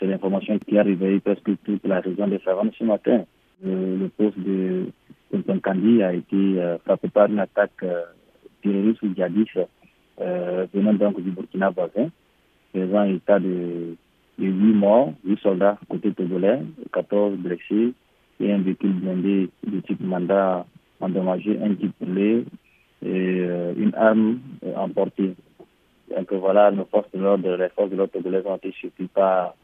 C'est l'information qui a réveillé presque toute la région de Savanes ce matin. Le, poste de Kandi a été frappé par une attaque terroriste ou djihadiste venant donc du Burkina voisin, faisant état de, de 8 morts, 8 soldats côté togolais, 14 blessés et un véhicule blindé de type mandat endommagé, un type poulet et une arme emportée. Donc voilà, nos forces de l'ordre, les forces de l'ordre togolaises ont été surpris par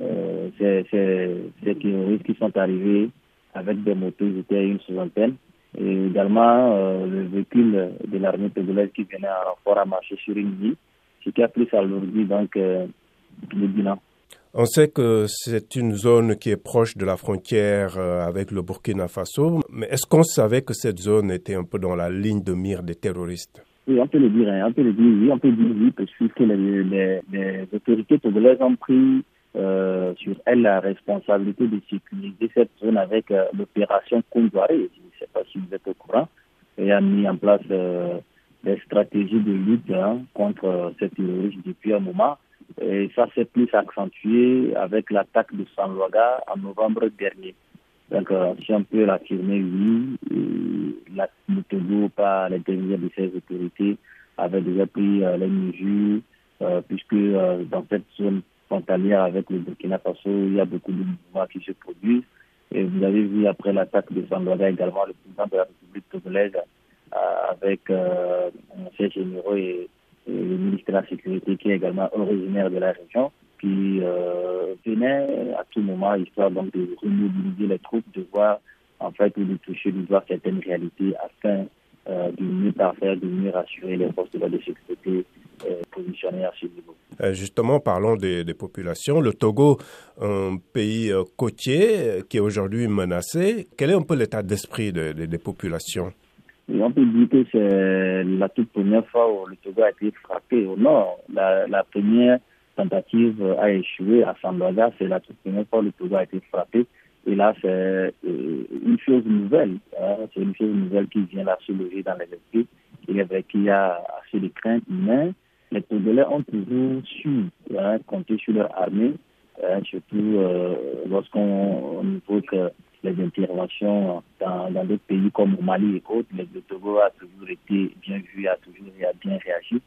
euh, ces, ces, terroristes qui sont arrivés avec des motos, ils étaient une soixantaine. Et également euh, le véhicule de l'armée togolaise qui venait en renfort à marcher sur une ville, ce qui a pris à donc euh, le bilan. On sait que c'est une zone qui est proche de la frontière avec le Burkina Faso, mais est-ce qu'on savait que cette zone était un peu dans la ligne de mire des terroristes? Oui, on peut le dire, hein. on peut le dire, oui, on peut dire oui, parce que les, les, les autorités togolaises ont pris euh, sur elles la responsabilité de sécuriser cette zone avec euh, l'opération Kondouaré, je ne sais pas si vous êtes au courant, et a mis en place euh, des stratégies de lutte hein, contre euh, cette terrorisme depuis un moment. Et ça s'est plus accentué avec l'attaque de San Luaga en novembre dernier. Donc, si on peut l'affirmer, oui, la, le Togo, par l'intermédiaire de ses autorités, avait déjà pris les mesures, puisque dans cette zone frontalière avec le Burkina Faso, il y a beaucoup de mouvements qui se produisent. Et vous avez vu après l'attaque de Sandoga également le président de la République togolaise avec ses généraux et, et, le ministre de la Sécurité qui est également originaire de la région qui euh, venait à tout moment, histoire donc de remobiliser les troupes, de voir en fait ou de toucher du doigt certaines réalités afin euh, de mieux parfaire, de mieux rassurer les forces de sécurité euh, positionnées à ce niveau. Euh, justement, parlons des, des, populations. Le Togo, un pays euh, côtier qui est aujourd'hui menacé, quel est un peu l'état d'esprit de, de, des populations? On peut dire que c'est la toute première fois où le Togo a été frappé au nord. La, la première tentative a échoué à Sandoga. C'est la toute première fois que le Togo a été frappé. Et là, c'est euh, une chose nouvelle. Hein. C'est une chose nouvelle qui vient là se loger dans les esprits. Il est vrai qu'il y a assez de craintes, mais les Togolais ont toujours su hein, compter sur leur armée, hein, surtout euh, lorsqu'on évoque les interventions dans d'autres pays comme au Mali et autres. Le Togo a toujours été bien vu, a toujours bien réagi.